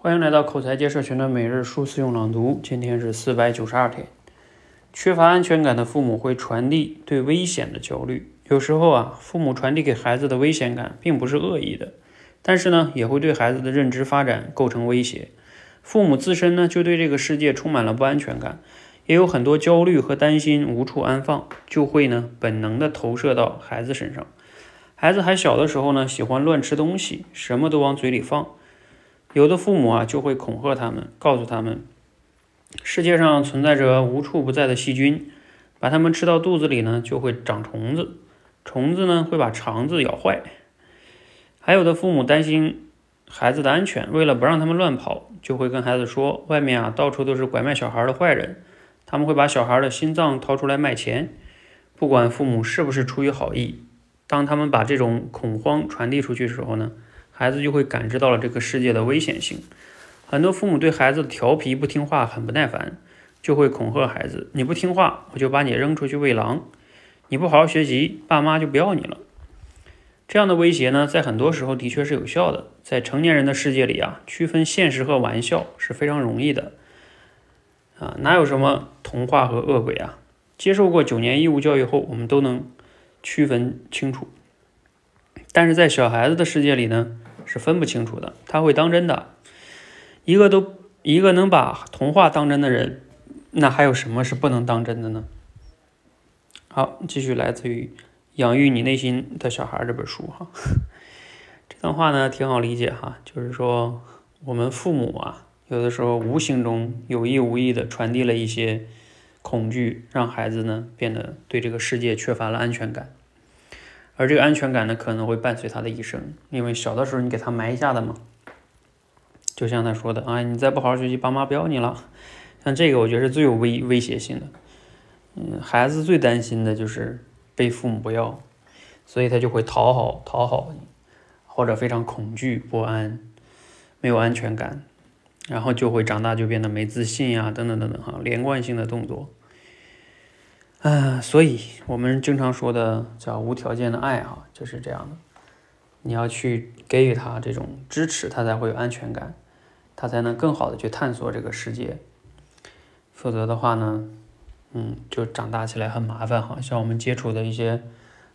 欢迎来到口才界社群的每日数字用朗读，今天是四百九十二天。缺乏安全感的父母会传递对危险的焦虑。有时候啊，父母传递给孩子的危险感并不是恶意的，但是呢，也会对孩子的认知发展构成威胁。父母自身呢，就对这个世界充满了不安全感，也有很多焦虑和担心无处安放，就会呢本能的投射到孩子身上。孩子还小的时候呢，喜欢乱吃东西，什么都往嘴里放。有的父母啊，就会恐吓他们，告诉他们，世界上存在着无处不在的细菌，把它们吃到肚子里呢，就会长虫子，虫子呢会把肠子咬坏。还有的父母担心孩子的安全，为了不让他们乱跑，就会跟孩子说，外面啊到处都是拐卖小孩的坏人，他们会把小孩的心脏掏出来卖钱。不管父母是不是出于好意，当他们把这种恐慌传递出去的时候呢？孩子就会感知到了这个世界的危险性。很多父母对孩子的调皮不听话很不耐烦，就会恐吓孩子：“你不听话，我就把你扔出去喂狼；你不好好学习，爸妈就不要你了。”这样的威胁呢，在很多时候的确是有效的。在成年人的世界里啊，区分现实和玩笑是非常容易的。啊，哪有什么童话和恶鬼啊？接受过九年义务教育后，我们都能区分清楚。但是在小孩子的世界里呢？是分不清楚的，他会当真的。一个都一个能把童话当真的人，那还有什么是不能当真的呢？好，继续来自于《养育你内心的小孩》这本书哈。这段话呢挺好理解哈，就是说我们父母啊，有的时候无形中有意无意的传递了一些恐惧，让孩子呢变得对这个世界缺乏了安全感。而这个安全感呢，可能会伴随他的一生，因为小的时候你给他埋下的嘛，就像他说的啊，你再不好好学习，爸妈不要你了。像这个，我觉得是最有威威胁性的。嗯，孩子最担心的就是被父母不要，所以他就会讨好讨好你，或者非常恐惧不安，没有安全感，然后就会长大就变得没自信呀，等等等等哈，连贯性的动作。嗯，所以我们经常说的叫无条件的爱啊，就是这样的。你要去给予他这种支持，他才会有安全感，他才能更好的去探索这个世界。否则的话呢，嗯，就长大起来很麻烦哈。像我们接触的一些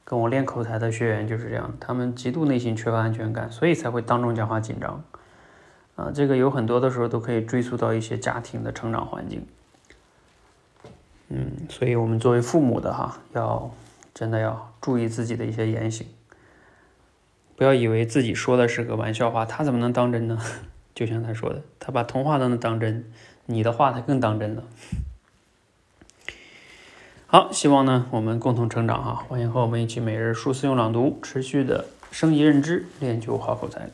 跟我练口才的学员就是这样，他们极度内心缺乏安全感，所以才会当众讲话紧张。啊，这个有很多的时候都可以追溯到一些家庭的成长环境。嗯，所以我们作为父母的哈，要真的要注意自己的一些言行，不要以为自己说的是个玩笑话，他怎么能当真呢？就像他说的，他把童话都能当真，你的话他更当真了。好，希望呢我们共同成长哈，欢迎和我们一起每日数次用朗读，持续的升级认知，练就好口才。